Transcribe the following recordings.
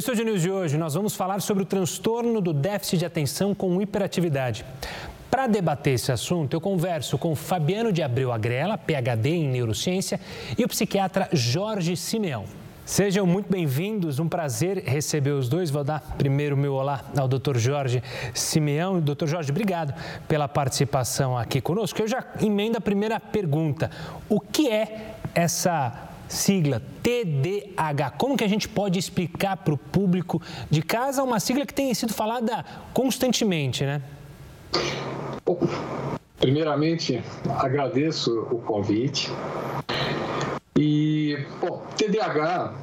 Estúdio News de hoje nós vamos falar sobre o transtorno do déficit de atenção com hiperatividade. Para debater esse assunto, eu converso com Fabiano de Abreu Agrela, PhD em neurociência, e o psiquiatra Jorge Simeão. Sejam muito bem-vindos, um prazer receber os dois. Vou dar primeiro meu olá ao Dr. Jorge Simeão. Dr. Jorge, obrigado pela participação aqui conosco. Eu já emendo a primeira pergunta. O que é essa sigla TDAH? Como que a gente pode explicar para o público de casa uma sigla que tem sido falada constantemente, né? Primeiramente, agradeço o convite. E, bom, TDAH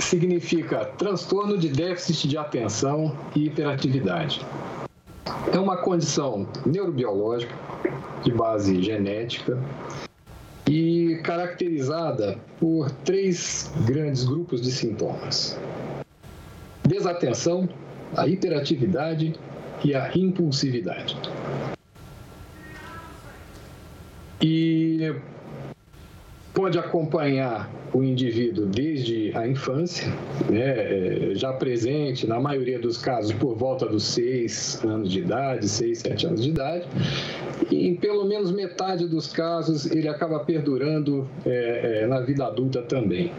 significa transtorno de déficit de atenção e hiperatividade. É uma condição neurobiológica de base genética e caracterizada por três grandes grupos de sintomas: desatenção, a hiperatividade e a impulsividade. E pode acompanhar o indivíduo desde a infância, né, é, já presente, na maioria dos casos, por volta dos 6 anos de idade, 6, 7 anos de idade, e em pelo menos metade dos casos ele acaba perdurando é, é, na vida adulta também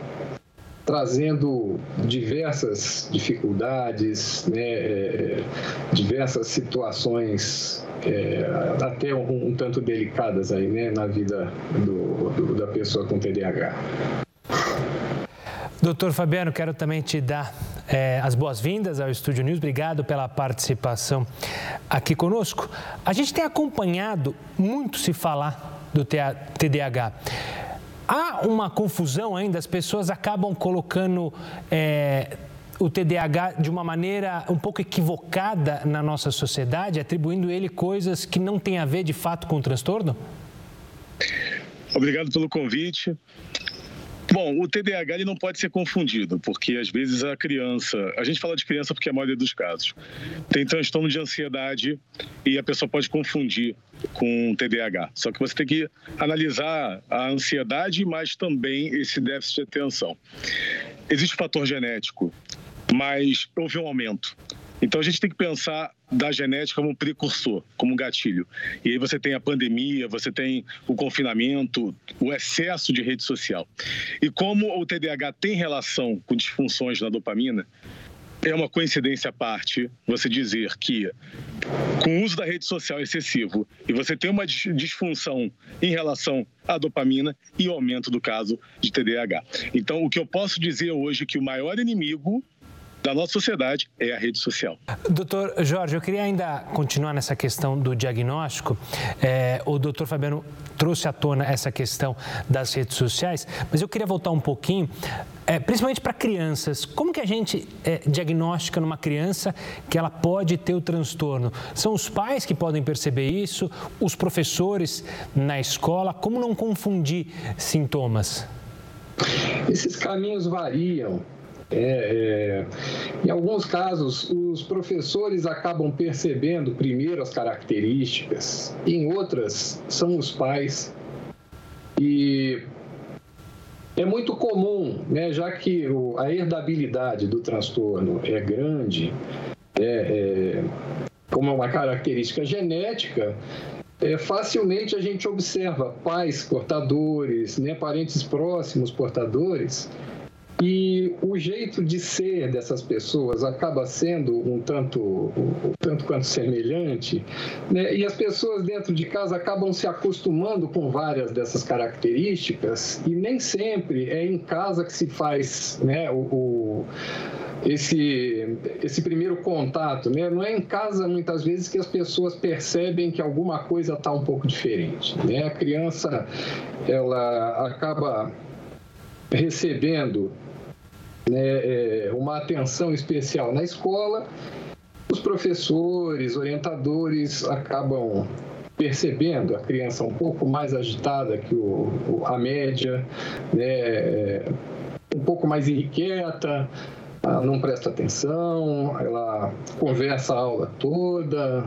trazendo diversas dificuldades, né, é, diversas situações é, até um, um, tanto delicadas aí, né, na vida do, do, da pessoa com TDAH. Doutor Fabiano, quero também te dar é, as boas-vindas ao Estúdio News. Obrigado pela participação aqui conosco. A gente tem acompanhado muito se falar do TDAH. Há uma confusão ainda, as pessoas acabam colocando é, o TDAH de uma maneira um pouco equivocada na nossa sociedade, atribuindo ele coisas que não têm a ver de fato com o transtorno? Obrigado pelo convite. Bom, o TDAH ele não pode ser confundido, porque às vezes a criança, a gente fala de criança porque é a maioria dos casos, tem transtorno de ansiedade e a pessoa pode confundir com TDAH. Só que você tem que analisar a ansiedade, mas também esse déficit de atenção. Existe fator genético, mas houve um aumento. Então a gente tem que pensar da genética como precursor, como gatilho. E aí você tem a pandemia, você tem o confinamento, o excesso de rede social. E como o TDAH tem relação com disfunções na dopamina, é uma coincidência à parte você dizer que, com o uso da rede social excessivo, e você tem uma disfunção em relação à dopamina e aumento do caso de TDAH. Então, o que eu posso dizer hoje é que o maior inimigo da nossa sociedade é a rede social. Doutor Jorge, eu queria ainda continuar nessa questão do diagnóstico. É, o doutor Fabiano trouxe à tona essa questão das redes sociais, mas eu queria voltar um pouquinho, é, principalmente para crianças. Como que a gente é, diagnostica numa criança que ela pode ter o transtorno? São os pais que podem perceber isso, os professores na escola? Como não confundir sintomas? Esses caminhos variam. É, é, em alguns casos, os professores acabam percebendo primeiro as características, em outras, são os pais. E é muito comum, né, já que o, a herdabilidade do transtorno é grande, é, é, como é uma característica genética, é, facilmente a gente observa pais portadores, né, parentes próximos portadores, e o jeito de ser dessas pessoas acaba sendo um tanto, um tanto quanto semelhante, né? e as pessoas dentro de casa acabam se acostumando com várias dessas características, e nem sempre é em casa que se faz né, o, o esse, esse primeiro contato. Né? Não é em casa, muitas vezes, que as pessoas percebem que alguma coisa está um pouco diferente. Né? A criança ela acaba recebendo né, é, uma atenção especial na escola, os professores, orientadores acabam percebendo a criança um pouco mais agitada que o, a média, né, um pouco mais irrequieta, não presta atenção, ela conversa a aula toda,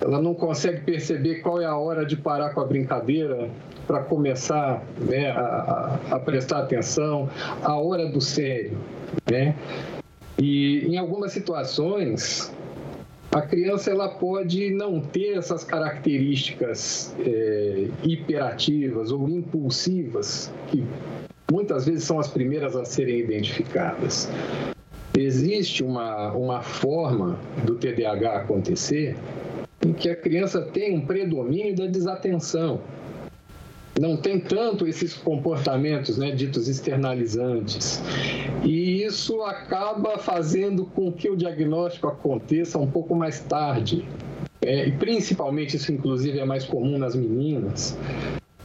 ela não consegue perceber qual é a hora de parar com a brincadeira para começar né, a, a, prestar atenção, a hora do sério. Né? E em algumas situações, a criança ela pode não ter essas características é, hiperativas ou impulsivas, que muitas vezes são as primeiras a serem identificadas. Existe uma, uma forma do TDAH acontecer em que a criança tem um predomínio da desatenção não tem tanto esses comportamentos né, ditos externalizantes. E isso acaba fazendo com que o diagnóstico aconteça um pouco mais tarde. É, e principalmente isso, inclusive, é mais comum nas meninas,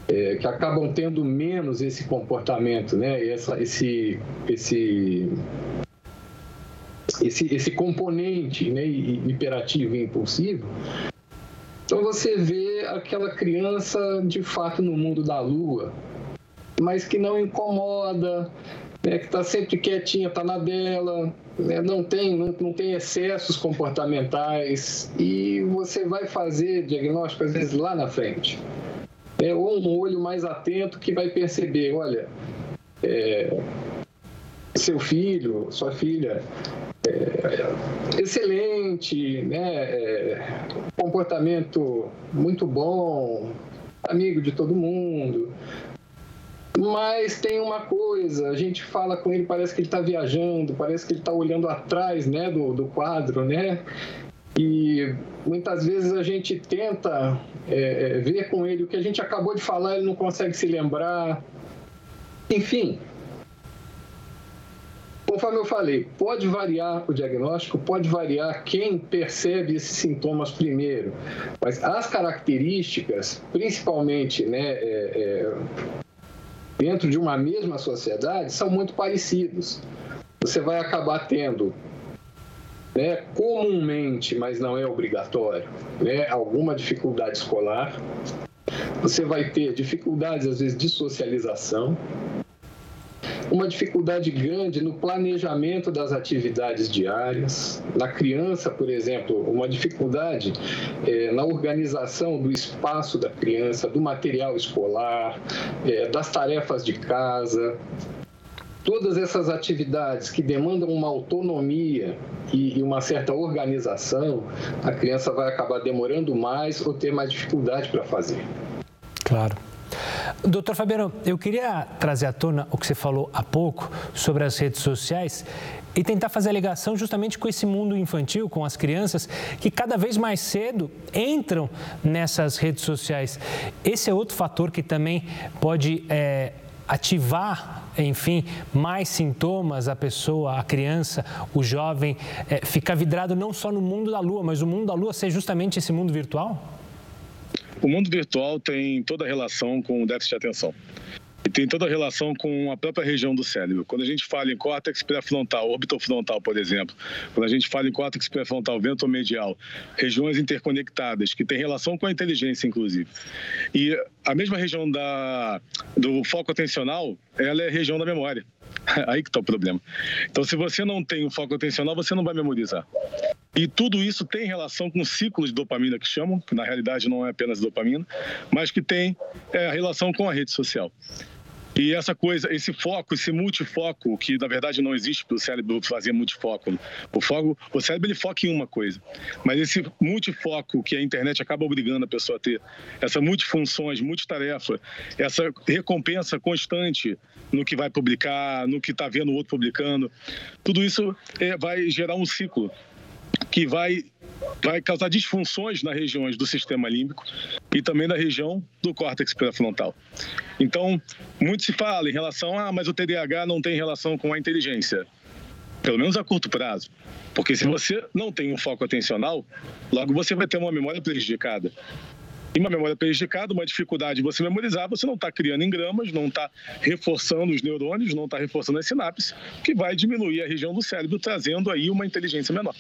é, que acabam tendo menos esse comportamento, né, essa, esse, esse, esse, esse componente né, hiperativo e impulsivo então você vê aquela criança de fato no mundo da lua, mas que não incomoda, né, que está sempre quietinha, está na dela, né, não, tem, não, não tem excessos comportamentais e você vai fazer diagnóstico às vezes lá na frente. É, ou um olho mais atento que vai perceber, olha, é, seu filho, sua filha é, excelente, né? É, comportamento muito bom, amigo de todo mundo. Mas tem uma coisa, a gente fala com ele, parece que ele está viajando, parece que ele está olhando atrás né, do, do quadro, né? E muitas vezes a gente tenta é, é ver com ele o que a gente acabou de falar, ele não consegue se lembrar. Enfim, Conforme eu falei, pode variar o diagnóstico, pode variar quem percebe esses sintomas primeiro, mas as características, principalmente né, é, é, dentro de uma mesma sociedade, são muito parecidos. Você vai acabar tendo né, comumente, mas não é obrigatório, né, alguma dificuldade escolar. Você vai ter dificuldades, às vezes, de socialização uma dificuldade grande no planejamento das atividades diárias. Na criança, por exemplo, uma dificuldade é, na organização do espaço da criança, do material escolar, é, das tarefas de casa. Todas essas atividades que demandam uma autonomia e, e uma certa organização, a criança vai acabar demorando mais ou ter mais dificuldade para fazer. Claro. Doutor Fabiano, eu queria trazer à tona o que você falou há pouco sobre as redes sociais e tentar fazer a ligação justamente com esse mundo infantil, com as crianças que cada vez mais cedo entram nessas redes sociais. Esse é outro fator que também pode é, ativar, enfim, mais sintomas, a pessoa, a criança, o jovem, é, ficar vidrado não só no mundo da lua, mas o mundo da lua ser justamente esse mundo virtual? O mundo virtual tem toda a relação com o déficit de atenção. E tem toda a relação com a própria região do cérebro. Quando a gente fala em córtex pré-frontal, orbitofrontal, por exemplo, quando a gente fala em córtex pré-frontal ventromedial, regiões interconectadas, que tem relação com a inteligência, inclusive. E a mesma região da, do foco atencional, ela é região da memória. Aí que está o problema. Então, se você não tem o foco atencional, você não vai memorizar. E tudo isso tem relação com ciclos de dopamina que chamam, que na realidade não é apenas dopamina, mas que tem é, relação com a rede social. E essa coisa, esse foco, esse multifoco, que na verdade não existe para o cérebro fazer multifoco. O, foco, o cérebro ele foca em uma coisa. Mas esse multifoco que a internet acaba obrigando a pessoa a ter, essa multifunções, multitarefa, essa recompensa constante no que vai publicar, no que está vendo o outro publicando, tudo isso é, vai gerar um ciclo que vai, vai causar disfunções nas regiões do sistema límbico e também na região do córtex pré-frontal. Então, muito se fala em relação a, ah, mas o TDAH não tem relação com a inteligência, pelo menos a curto prazo. Porque se você não tem um foco atencional, logo você vai ter uma memória prejudicada. E uma memória prejudicada, uma dificuldade de você memorizar, você não está criando engramas, não está reforçando os neurônios, não está reforçando as sinapses, que vai diminuir a região do cérebro, trazendo aí uma inteligência menor.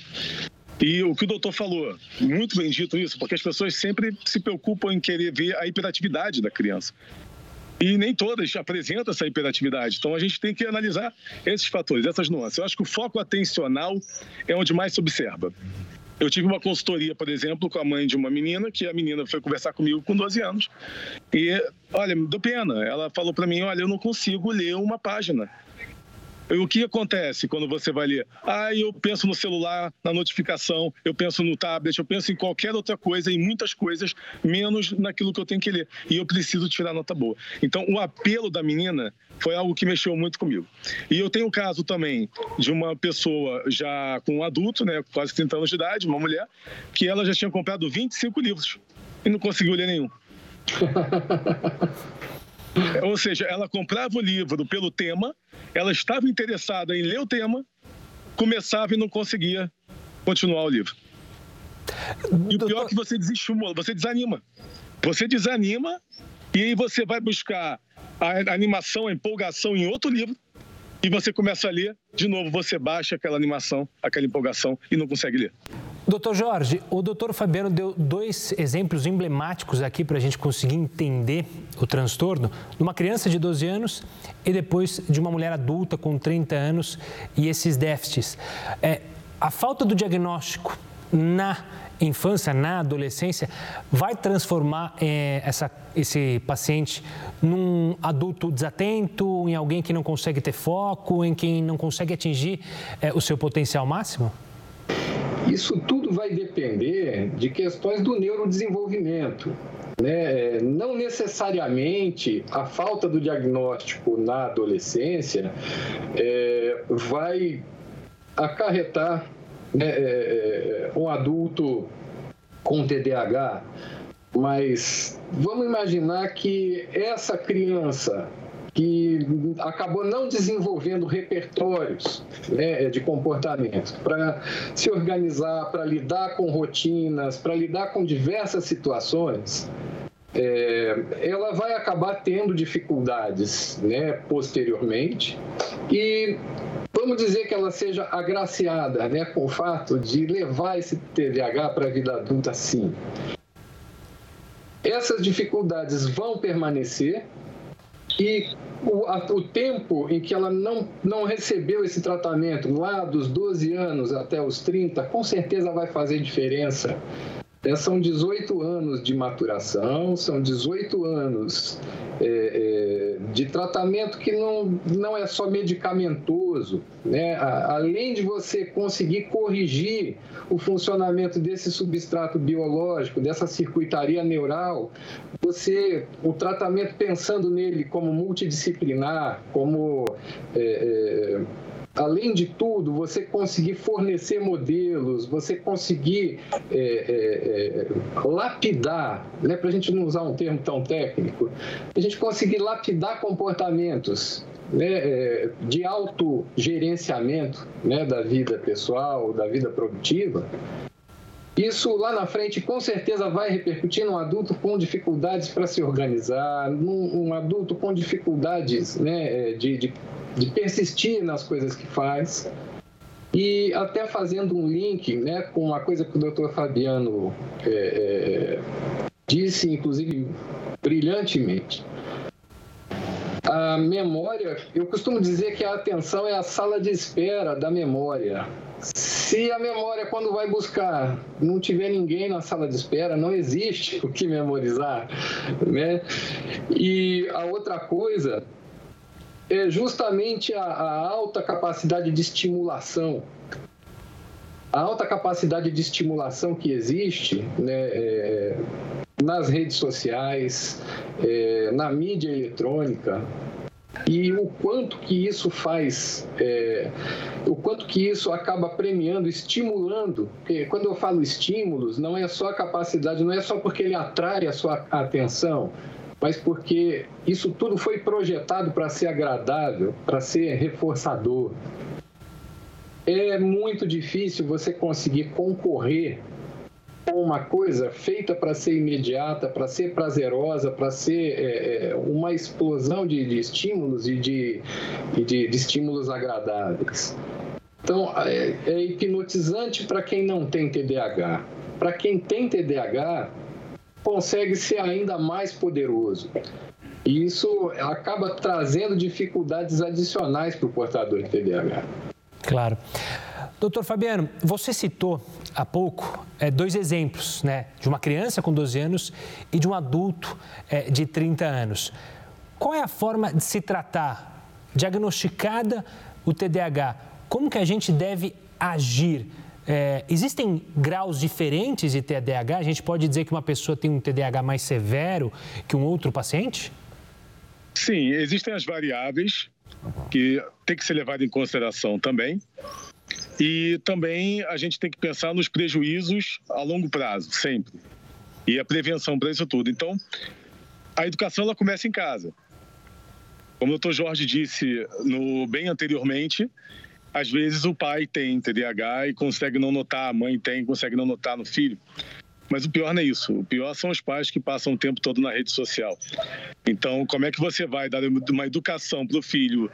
E o que o doutor falou, muito bem dito isso, porque as pessoas sempre se preocupam em querer ver a hiperatividade da criança. E nem todas apresentam essa hiperatividade. Então a gente tem que analisar esses fatores, essas nuances. Eu acho que o foco atencional é onde mais se observa. Eu tive uma consultoria, por exemplo, com a mãe de uma menina, que a menina foi conversar comigo com 12 anos. E, olha, deu pena. Ela falou para mim: olha, eu não consigo ler uma página. O que acontece quando você vai ler? Ah, eu penso no celular, na notificação, eu penso no tablet, eu penso em qualquer outra coisa, em muitas coisas, menos naquilo que eu tenho que ler. E eu preciso tirar nota boa. Então, o apelo da menina foi algo que mexeu muito comigo. E eu tenho o caso também de uma pessoa já com um adulto, né, quase 30 anos de idade, uma mulher, que ela já tinha comprado 25 livros e não conseguiu ler nenhum. Ou seja, ela comprava o livro pelo tema, ela estava interessada em ler o tema, começava e não conseguia continuar o livro. E o pior é que você desestimula, você desanima. Você desanima e aí você vai buscar a animação, a empolgação em outro livro e você começa a ler, de novo você baixa aquela animação, aquela empolgação e não consegue ler. Doutor Jorge, o doutor Fabiano deu dois exemplos emblemáticos aqui para a gente conseguir entender o transtorno de uma criança de 12 anos e depois de uma mulher adulta com 30 anos e esses déficits. É, a falta do diagnóstico na infância, na adolescência, vai transformar é, essa, esse paciente num adulto desatento, em alguém que não consegue ter foco, em quem não consegue atingir é, o seu potencial máximo? Isso tudo vai depender de questões do neurodesenvolvimento. Né? Não necessariamente a falta do diagnóstico na adolescência é, vai acarretar né, é, um adulto com TDAH, mas vamos imaginar que essa criança que acabou não desenvolvendo repertórios né, de comportamento para se organizar, para lidar com rotinas, para lidar com diversas situações, é, ela vai acabar tendo dificuldades né, posteriormente e vamos dizer que ela seja agraciada né, com o fato de levar esse TDAH para a vida adulta sim. Essas dificuldades vão permanecer e o, a, o, tempo em que ela não, não recebeu esse tratamento, lá dos 12 anos até os 30, com certeza vai fazer diferença são 18 anos de maturação, são 18 anos é, é, de tratamento que não, não é só medicamentoso. Né? além de você conseguir corrigir o funcionamento desse substrato biológico, dessa circuitaria neural, você, o tratamento pensando nele como multidisciplinar, como é, é além de tudo, você conseguir fornecer modelos, você conseguir é, é, é, lapidar, né, para a gente não usar um termo tão técnico, a gente conseguir lapidar comportamentos né, é, de autogerenciamento né, da vida pessoal, da vida produtiva, isso lá na frente com certeza vai repercutir num adulto com dificuldades para se organizar, num um adulto com dificuldades né, é, de, de de persistir nas coisas que faz. E até fazendo um link né, com uma coisa que o doutor Fabiano é, é, disse, inclusive brilhantemente. A memória, eu costumo dizer que a atenção é a sala de espera da memória. Se a memória, quando vai buscar, não tiver ninguém na sala de espera, não existe o que memorizar. Né? E a outra coisa é justamente a, a alta capacidade de estimulação a alta capacidade de estimulação que existe né, é, nas redes sociais, é, na mídia eletrônica, e o quanto que isso faz, é, o quanto que isso acaba premiando, estimulando. Porque quando eu falo estímulos, não é só a capacidade, não é só porque ele atrai a sua atenção, mas porque isso tudo foi projetado para ser agradável, para ser reforçador. É muito difícil você conseguir concorrer uma coisa feita para ser imediata, para ser prazerosa, para ser é, é, uma explosão de, de estímulos e de, de, de estímulos agradáveis. Então, é, é hipnotizante para quem não tem TDAH. Para quem tem TDAH, consegue ser ainda mais poderoso. E isso acaba trazendo dificuldades adicionais para o portador de TDAH. Claro. Doutor Fabiano, você citou há pouco é, dois exemplos, né? De uma criança com 12 anos e de um adulto é, de 30 anos. Qual é a forma de se tratar diagnosticada o TDAH, como que a gente deve agir? É, existem graus diferentes de TDAH? A gente pode dizer que uma pessoa tem um TDAH mais severo que um outro paciente? Sim, existem as variáveis que tem que ser levado em consideração também. E também a gente tem que pensar nos prejuízos a longo prazo, sempre. E a prevenção para isso tudo. Então, a educação ela começa em casa. Como o doutor Jorge disse no, bem anteriormente, às vezes o pai tem TDAH e consegue não notar, a mãe tem consegue não notar no filho. Mas o pior não é isso. O pior são os pais que passam o tempo todo na rede social. Então, como é que você vai dar uma educação para o filho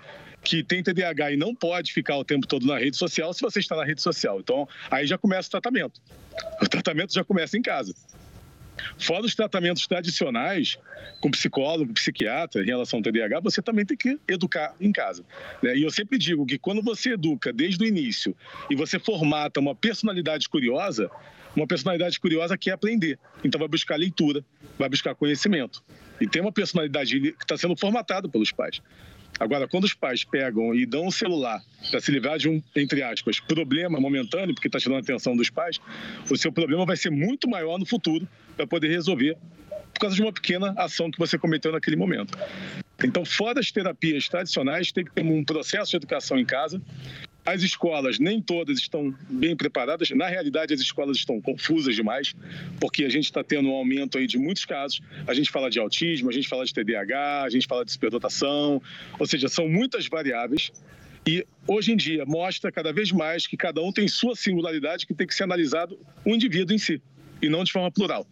que tem TDAH e não pode ficar o tempo todo na rede social se você está na rede social? Então, aí já começa o tratamento. O tratamento já começa em casa. Fora os tratamentos tradicionais, com psicólogo, psiquiatra, em relação ao TDAH, você também tem que educar em casa. Né? E eu sempre digo que quando você educa desde o início e você formata uma personalidade curiosa, uma personalidade curiosa quer aprender. Então vai buscar leitura, vai buscar conhecimento. E tem uma personalidade que está sendo formatada pelos pais. Agora, quando os pais pegam e dão o celular para se livrar de um, entre aspas, problema momentâneo, porque está tirando a atenção dos pais, o seu problema vai ser muito maior no futuro para poder resolver por causa de uma pequena ação que você cometeu naquele momento. Então, fora as terapias tradicionais, tem que ter um processo de educação em casa as escolas, nem todas estão bem preparadas. Na realidade, as escolas estão confusas demais, porque a gente está tendo um aumento aí de muitos casos. A gente fala de autismo, a gente fala de TDAH, a gente fala de superdotação. Ou seja, são muitas variáveis e hoje em dia mostra cada vez mais que cada um tem sua singularidade que tem que ser analisado o indivíduo em si e não de forma plural.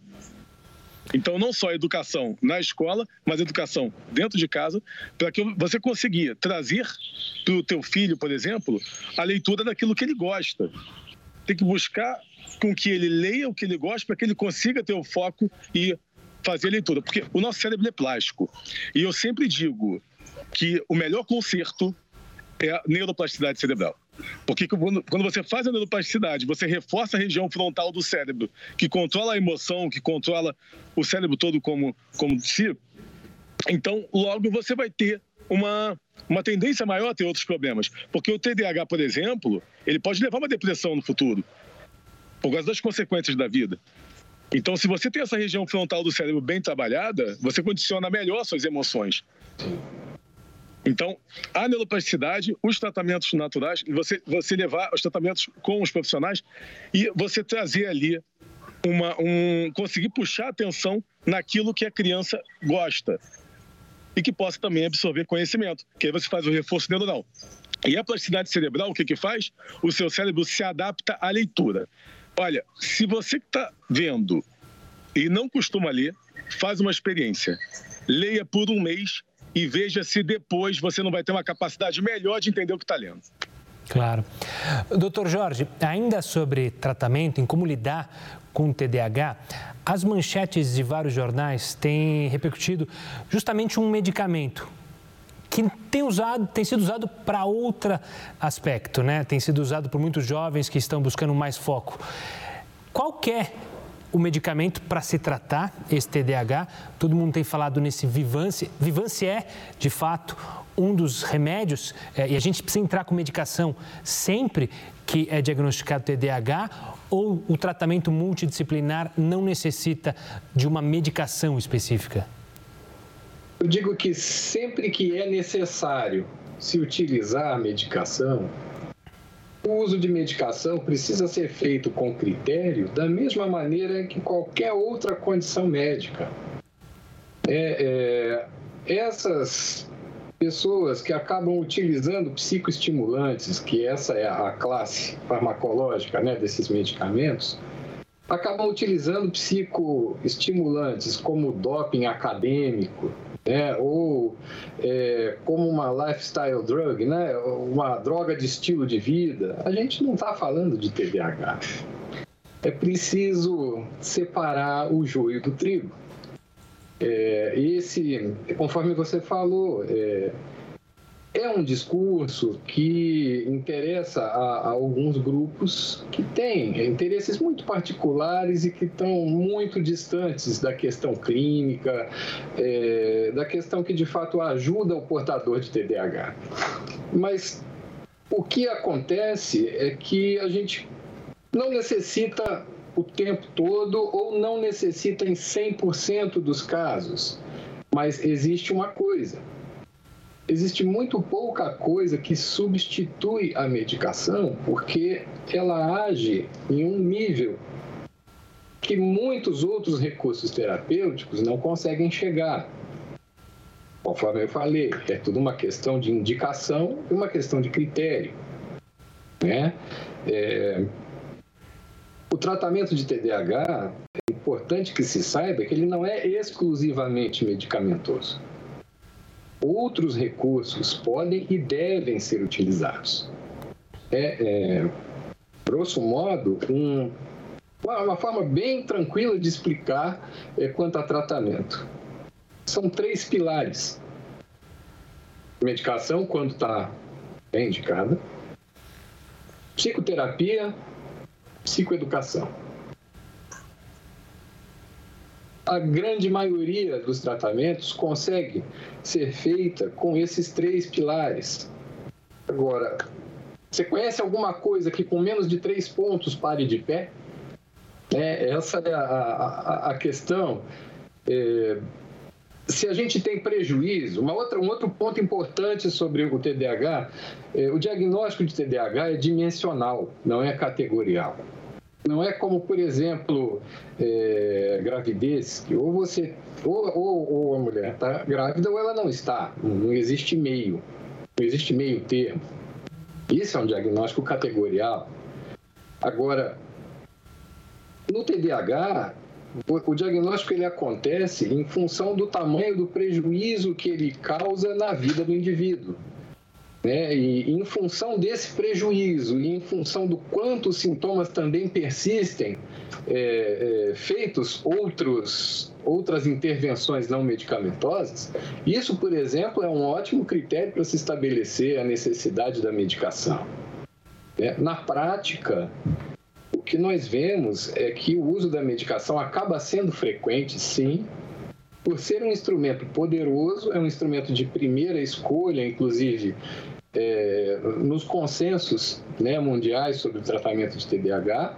Então, não só educação na escola, mas educação dentro de casa, para que você consiga trazer para o teu filho, por exemplo, a leitura daquilo que ele gosta. Tem que buscar com que ele leia o que ele gosta para que ele consiga ter o foco e fazer a leitura. Porque o nosso cérebro é plástico. E eu sempre digo que o melhor conserto é a neuroplasticidade cerebral. Porque quando você faz a neuroplasticidade, você reforça a região frontal do cérebro, que controla a emoção, que controla o cérebro todo como, como si, então logo você vai ter uma, uma tendência maior a ter outros problemas. Porque o TDAH, por exemplo, ele pode levar uma depressão no futuro, por causa das consequências da vida. Então, se você tem essa região frontal do cérebro bem trabalhada, você condiciona melhor suas emoções. Então, a neuroplasticidade, os tratamentos naturais, você, você levar os tratamentos com os profissionais e você trazer ali uma, um, conseguir puxar atenção naquilo que a criança gosta e que possa também absorver conhecimento, que aí você faz o reforço neuronal. E a plasticidade cerebral, o que que faz? O seu cérebro se adapta à leitura. Olha, se você está vendo e não costuma ler, faz uma experiência. Leia por um mês e veja se depois você não vai ter uma capacidade melhor de entender o que está lendo. Claro. Doutor Jorge, ainda sobre tratamento, em como lidar com o TDAH, as manchetes de vários jornais têm repercutido justamente um medicamento que tem, usado, tem sido usado para outro aspecto, né? Tem sido usado por muitos jovens que estão buscando mais foco. Qual é o medicamento para se tratar esse TDAH. Todo mundo tem falado nesse Vivance. Vivance é, de fato, um dos remédios é, e a gente precisa entrar com medicação sempre que é diagnosticado TDAH ou o tratamento multidisciplinar não necessita de uma medicação específica? Eu digo que sempre que é necessário se utilizar a medicação, o uso de medicação precisa ser feito com critério, da mesma maneira que qualquer outra condição médica. É, é, essas pessoas que acabam utilizando psicoestimulantes, que essa é a classe farmacológica né, desses medicamentos, acabam utilizando psicoestimulantes como doping acadêmico, né, ou é, como uma lifestyle drug, né, uma droga de estilo de vida, a gente não está falando de TDAH. É preciso separar o joio do trigo. É, esse, conforme você falou, é, é um discurso que interessa a, a, alguns grupos que têm interesses muito particulares e que estão muito distantes da questão clínica, é, da questão que de fato ajuda o portador de TDAH. Mas O que acontece é que a gente não necessita o tempo todo ou não necessita em 100% dos casos. Mas existe uma coisa: existe muito pouca coisa que substitui a medicação, porque ela age em um nível que muitos outros recursos terapêuticos não conseguem chegar. Conforme eu falei, é tudo uma questão de indicação e uma questão de critério. Né? É... O tratamento de TDAH, é importante que se saiba que ele não é exclusivamente medicamentoso. Outros recursos podem e devem ser utilizados. É, é grosso modo, um, uma forma bem tranquila de explicar é, quanto a tratamento são três pilares. Medicação, quando está bem indicada, psicoterapia, psicoeducação. A grande maioria dos tratamentos consegue ser feita com esses três pilares. Agora, você conhece alguma coisa que com menos de três pontos pare de pé? É, essa é a, a, a questão. É, se a gente tem prejuízo, uma outra, um outro ponto importante sobre o TDAH, é, o diagnóstico de TDAH é dimensional, não é categorial. Não é como, por exemplo, é, gravidez, que ou você, ou, ou, ou a mulher está grávida ou ela não está. Não existe meio, não existe meio termo. Isso é um diagnóstico categorial. Agora, no TDAH, o diagnóstico ele acontece em função do tamanho do prejuízo que ele causa na vida do indivíduo. Né? E em função desse prejuízo e em função do quanto os sintomas também persistem, é, é, feitos outros, outras intervenções não medicamentosas, isso, por exemplo, é um ótimo critério para se estabelecer a necessidade da medicação. Né? Na prática, que nós vemos é que o uso da medicação acaba sendo frequente, sim, por ser um instrumento poderoso, é um instrumento de primeira escolha, inclusive é, nos consensos né, mundiais sobre o tratamento de TDAH,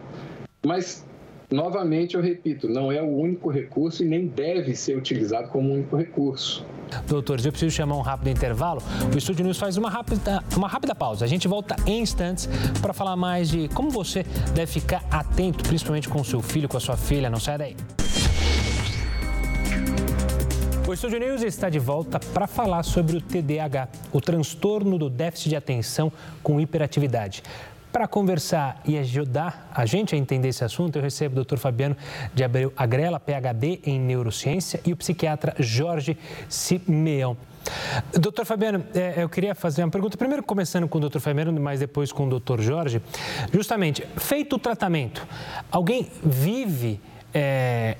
mas Novamente, eu repito, não é o único recurso e nem deve ser utilizado como único recurso. Doutores, eu preciso chamar um rápido intervalo. O Estúdio News faz uma rápida, uma rápida pausa. A gente volta em instantes para falar mais de como você deve ficar atento, principalmente com o seu filho, com a sua filha. Não sai daí. O Estúdio News está de volta para falar sobre o TDAH, o transtorno do déficit de atenção com hiperatividade. Para conversar e ajudar a gente a entender esse assunto, eu recebo o Dr. Fabiano de Abreu Agrela, PhD em Neurociência, e o psiquiatra Jorge Simeão. Doutor Fabiano, é, eu queria fazer uma pergunta, primeiro começando com o doutor Fabiano, mas depois com o doutor Jorge. Justamente, feito o tratamento, alguém vive é,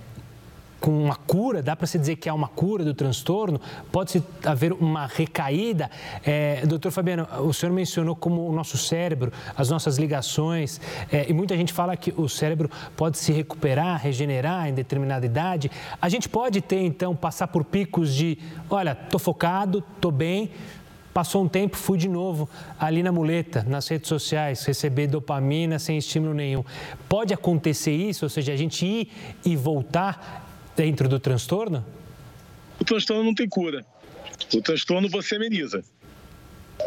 com uma cura, dá para se dizer que há uma cura do transtorno? Pode haver uma recaída? É, doutor Fabiano, o senhor mencionou como o nosso cérebro, as nossas ligações, é, e muita gente fala que o cérebro pode se recuperar, regenerar em determinada idade. A gente pode ter, então, passar por picos de, olha, estou focado, estou bem, Passou um tempo, fui de novo ali na muleta, nas redes sociais, receber dopamina sem estímulo nenhum. Pode acontecer isso, ou seja, a gente ir e voltar dentro do transtorno? O transtorno não tem cura. O transtorno você ameniza.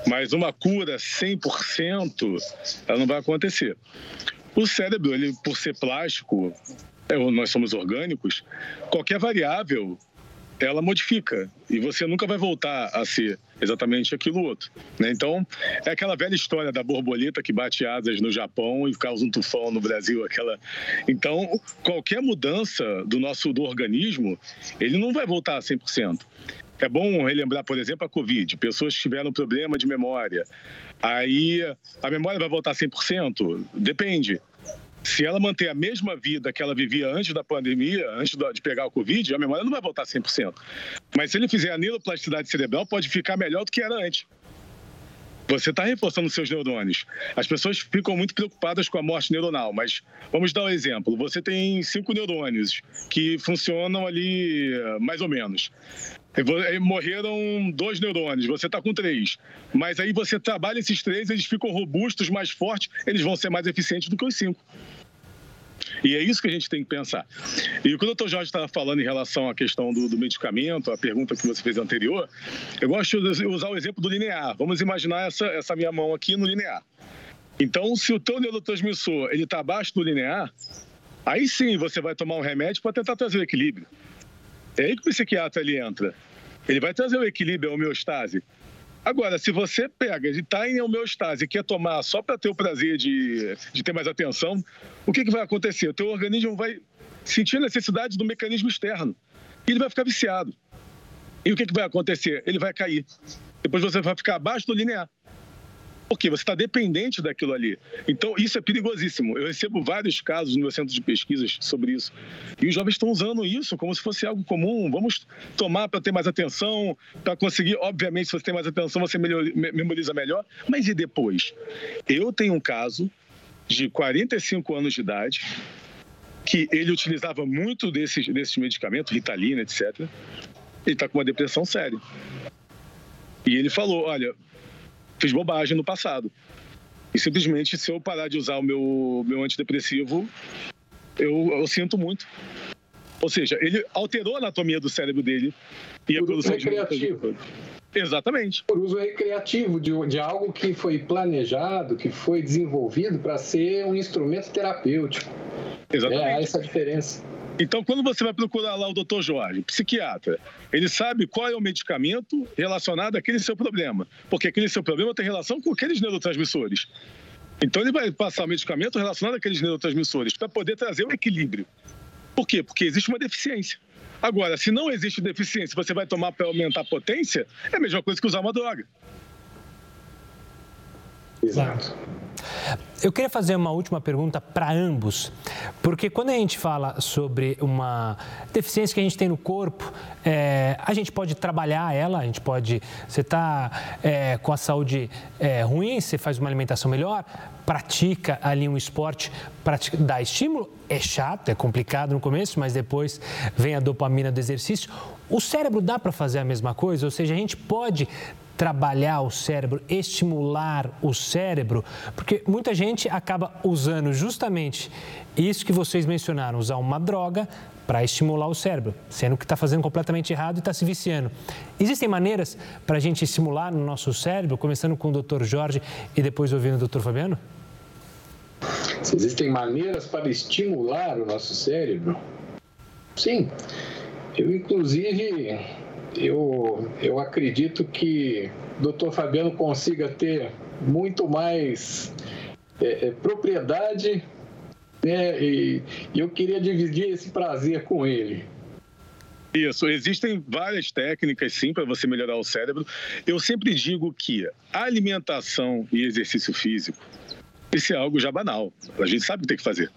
Mas uma cura 100%, ela não vai acontecer. O cérebro, ele, por ser plástico, é, nós somos orgânicos, qualquer variável ela modifica e você nunca vai voltar a ser exatamente aquilo outro. Né? Então, é aquela velha história da borboleta que bate asas no Japão e causa um tufão no Brasil. aquela. Então, qualquer mudança do nosso do organismo, ele não vai voltar a 100%. É bom relembrar, por exemplo, a Covid. Pessoas que tiveram problema de memória. Aí, a memória vai voltar a 100%? Depende. Se ela manter a mesma vida que ela vivia antes da pandemia, antes de pegar o Covid, a memória não vai voltar 100%. Mas se ele fizer a neuroplasticidade cerebral, pode ficar melhor do que era antes. Você está reforçando seus neurônios. As pessoas ficam muito preocupadas com a morte neuronal, mas vamos dar um exemplo. Você tem cinco neurônios que funcionam ali mais ou menos. Morreram dois neurônios, você está com três. Mas aí você trabalha esses três, eles ficam robustos, mais fortes, eles vão ser mais eficientes do que os cinco. E é isso que a gente tem que pensar. E quando o doutor Jorge estava falando em relação à questão do, do, medicamento, a pergunta que você fez anterior, eu gosto de usar o exemplo do linear. Vamos imaginar essa, essa minha mão aqui no linear. Então, se o teu neurotransmissor ele está abaixo do linear, aí sim você vai tomar um remédio para tentar trazer o equilíbrio. É aí que o psiquiatra ele entra. Ele vai trazer o equilíbrio, a homeostase. Agora, se você pega e está em homeostase e quer tomar só para ter o prazer de, de ter mais atenção, o que, que vai acontecer? O teu organismo vai sentir a necessidade do mecanismo externo e ele vai ficar viciado. E o que, que vai acontecer? Ele vai cair. Depois você vai ficar abaixo do linear. Porque você está dependente daquilo ali. Então, isso é perigosíssimo. Eu recebo vários casos no meu centro de pesquisas sobre isso. E os jovens estão usando isso como se fosse algo comum. Vamos tomar para ter mais atenção, para conseguir. Obviamente, se você tem mais atenção, você memoriza melhor. Mas e depois? Eu tenho um caso de 45 anos de idade que ele utilizava muito desses, desses medicamentos, Ritalina, etc. Ele está com uma depressão séria. E ele falou: Olha, fiz bobagem no passado. E simplesmente, se eu parar de usar o meu, meu antidepressivo, eu, eu sinto muito. Ou seja, ele alterou a anatomia do cérebro dele e Por a produção recreativo. de Exatamente. Por uso recreativo de, de algo que foi planejado, que foi desenvolvido para ser um instrumento terapêutico. Exatamente. É essa a diferença. Então, quando você vai procurar lá o doutor Jorge, psiquiatra, ele sabe qual é o medicamento relacionado àquele seu problema, porque aquele seu problema tem relação com aqueles neurotransmissores. Então, ele vai passar medicamento relacionado àqueles neurotransmissores para poder trazer o equilíbrio. Por quê? Porque existe uma deficiência. Agora, se não existe deficiência, você vai tomar para aumentar a potência, é a mesma coisa que usar uma droga. Exato. Eu queria fazer uma última pergunta para ambos, porque quando a gente fala sobre uma deficiência que a gente tem no corpo, é, a gente pode trabalhar ela, a gente pode. Você está é, com a saúde é, ruim, você faz uma alimentação melhor, pratica ali um esporte, pratica, dá estímulo, é chato, é complicado no começo, mas depois vem a dopamina do exercício. O cérebro dá para fazer a mesma coisa, ou seja, a gente pode trabalhar o cérebro, estimular o cérebro, porque muita gente acaba usando justamente isso que vocês mencionaram, usar uma droga para estimular o cérebro, sendo que está fazendo completamente errado e está se viciando. Existem maneiras para a gente estimular no nosso cérebro, começando com o Dr. Jorge e depois ouvindo o Dr. Fabiano? Existem maneiras para estimular o nosso cérebro? Sim. Eu, inclusive, eu, eu acredito que o Dr. Fabiano consiga ter muito mais é, é, propriedade né, e, e eu queria dividir esse prazer com ele. Isso, existem várias técnicas sim para você melhorar o cérebro. Eu sempre digo que alimentação e exercício físico, isso é algo já banal. A gente sabe o que tem que fazer.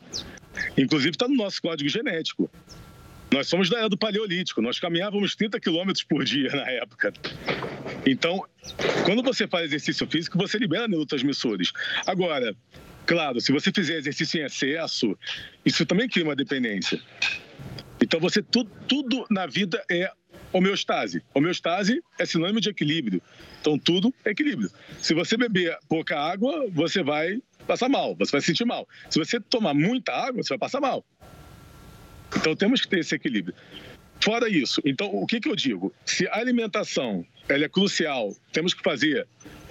Inclusive está no nosso código genético. Nós somos da era do Paleolítico, nós caminhávamos 30 quilômetros por dia na época. Então, quando você faz exercício físico, você libera neurotransmissores. Agora, claro, se você fizer exercício em excesso, isso também cria uma dependência. Então, você tudo, tudo na vida é homeostase. Homeostase é sinônimo de equilíbrio. Então, tudo é equilíbrio. Se você beber pouca água, você vai passar mal, você vai se sentir mal. Se você tomar muita água, você vai passar mal. Então temos que ter esse equilíbrio. Fora isso, então o que, que eu digo? Se a alimentação ela é crucial, temos que fazer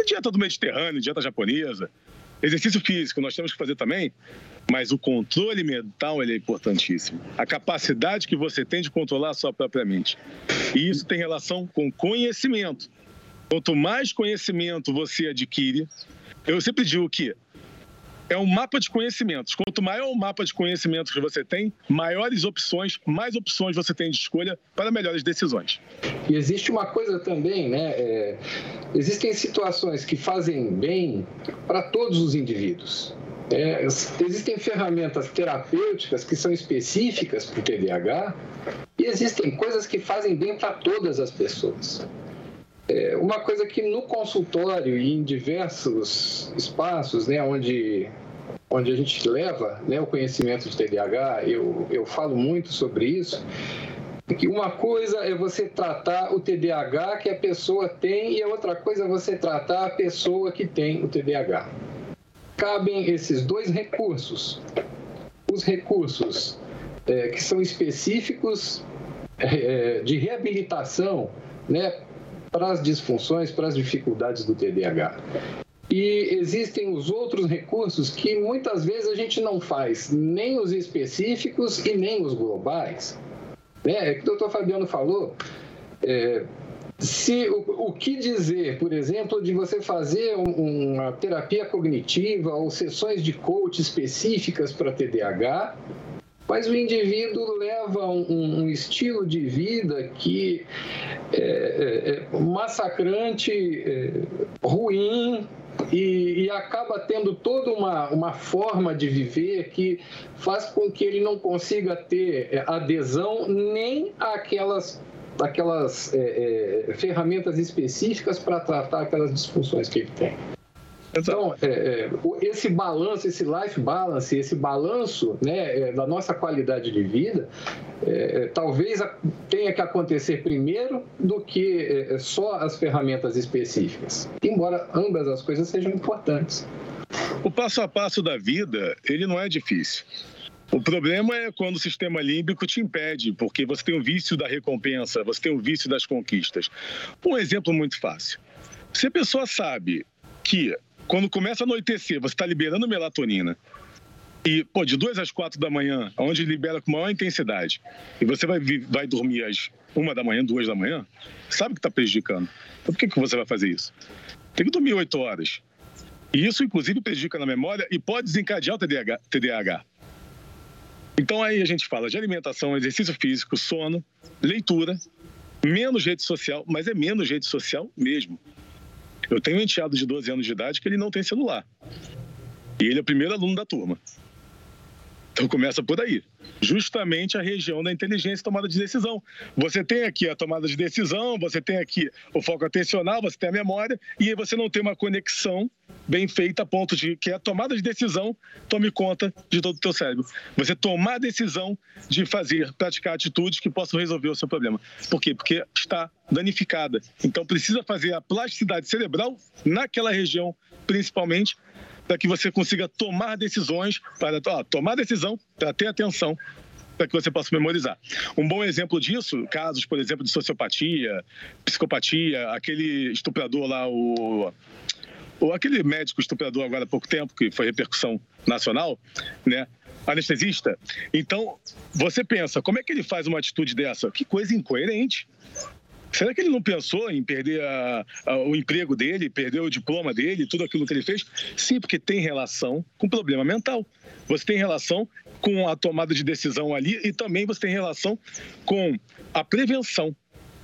dieta do Mediterrâneo, dieta japonesa, exercício físico nós temos que fazer também, mas o controle mental ele é importantíssimo. A capacidade que você tem de controlar a sua própria mente. E isso tem relação com conhecimento. Quanto mais conhecimento você adquire, eu sempre digo que é um mapa de conhecimentos. Quanto maior o mapa de conhecimentos que você tem, maiores opções, mais opções você tem de escolha para melhores decisões. E existe uma coisa também, né? É, existem situações que fazem bem para todos os indivíduos. É, existem ferramentas terapêuticas que são específicas para o TDAH e existem coisas que fazem bem para todas as pessoas. É uma coisa que no consultório e em diversos espaços, né, onde onde a gente leva né, o conhecimento de TDAH, eu, eu falo muito sobre isso, que uma coisa é você tratar o TDAH que a pessoa tem e a outra coisa é você tratar a pessoa que tem o TDAH. Cabem esses dois recursos. Os recursos é, que são específicos é, de reabilitação né, para as disfunções, para as dificuldades do TDAH. E existem os outros recursos que muitas vezes a gente não faz, nem os específicos e nem os globais. Né? É que o doutor Fabiano falou, é, se o, o, que dizer, por exemplo, de você fazer um, uma terapia cognitiva ou sessões de coach específicas para TDAH, mas o indivíduo leva um, um estilo de vida que é, é, é massacrante, é, ruim, e, e, acaba tendo toda uma, uma forma de viver que faz com que ele não consiga ter é, adesão nem àquelas aquelas é, é, ferramentas específicas para tratar aquelas disfunções que ele tem. Então, é, é, esse balanço, esse life balance, esse balanço né, é, da nossa qualidade de vida, é, é talvez tenha que acontecer primeiro do que é, só as ferramentas específicas, embora ambas as coisas sejam importantes. O passo a passo da vida, ele não é difícil. O problema é quando o sistema límbico te impede, porque você tem o vício da recompensa, você tem o vício das conquistas. Um exemplo muito fácil. Se a pessoa sabe que quando começa a anoitecer, você está liberando melatonina. E, pô, de duas às quatro da manhã, onde libera com maior intensidade, e você vai, vai dormir às uma da manhã, duas da manhã, sabe que está prejudicando. Então, por que, que você vai fazer isso? Tem que dormir oito horas. E isso, inclusive, prejudica na memória e pode desencadear o TDAH. TDAH. Então, aí a gente fala de alimentação, exercício físico, sono, leitura, menos rede social, mas é menos rede social mesmo. Eu tenho um enteado de 12 anos de idade que ele não tem celular. E ele é o primeiro aluno da turma. Então começa por aí. Justamente a região da inteligência e tomada de decisão. Você tem aqui a tomada de decisão, você tem aqui o foco atencional, você tem a memória, e aí você não tem uma conexão bem feita a ponto de que a tomada de decisão tome conta de todo o teu cérebro. Você tomar a decisão de fazer, praticar atitudes que possam resolver o seu problema. Por quê? Porque está danificada. Então precisa fazer a plasticidade cerebral naquela região, principalmente, para que você consiga tomar decisões, para ó, tomar decisão, para ter atenção, para que você possa memorizar. Um bom exemplo disso, casos, por exemplo, de sociopatia, psicopatia, aquele estuprador lá, o, o aquele médico estuprador agora há pouco tempo, que foi repercussão nacional, né? Anestesista. Então, você pensa, como é que ele faz uma atitude dessa? Que coisa incoerente. Será que ele não pensou em perder a, a, o emprego dele, perder o diploma dele, tudo aquilo que ele fez? Sim, porque tem relação com problema mental. Você tem relação com a tomada de decisão ali e também você tem relação com a prevenção.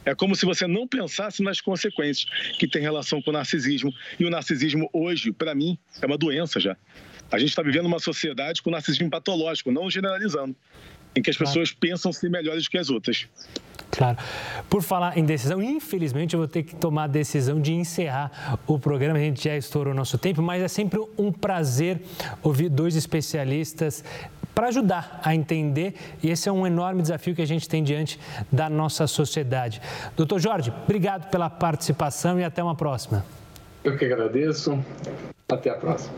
É como se você não pensasse nas consequências que tem relação com o narcisismo. E o narcisismo hoje, para mim, é uma doença já. A gente está vivendo uma sociedade com narcisismo patológico, não generalizando, em que as pessoas pensam ser melhores que as outras. Claro. Por falar em decisão, infelizmente eu vou ter que tomar a decisão de encerrar o programa. A gente já estourou o nosso tempo, mas é sempre um prazer ouvir dois especialistas para ajudar a entender. E esse é um enorme desafio que a gente tem diante da nossa sociedade. Doutor Jorge, obrigado pela participação e até uma próxima. Eu que agradeço. Até a próxima.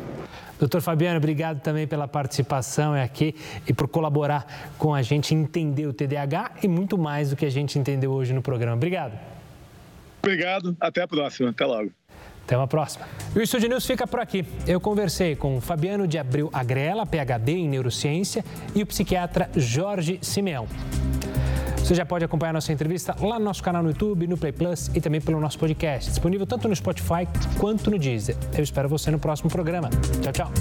Doutor Fabiano, obrigado também pela participação aqui e por colaborar com a gente entender o TDAH e muito mais do que a gente entendeu hoje no programa. Obrigado. Obrigado, até a próxima. Até logo. Até uma próxima. E o Estúdio News fica por aqui. Eu conversei com Fabiano de Abreu Agrela, PhD em Neurociência, e o psiquiatra Jorge Simeão. Você já pode acompanhar nossa entrevista lá no nosso canal no YouTube, no Play Plus e também pelo nosso podcast, disponível tanto no Spotify quanto no Deezer. Eu espero você no próximo programa. Tchau, tchau.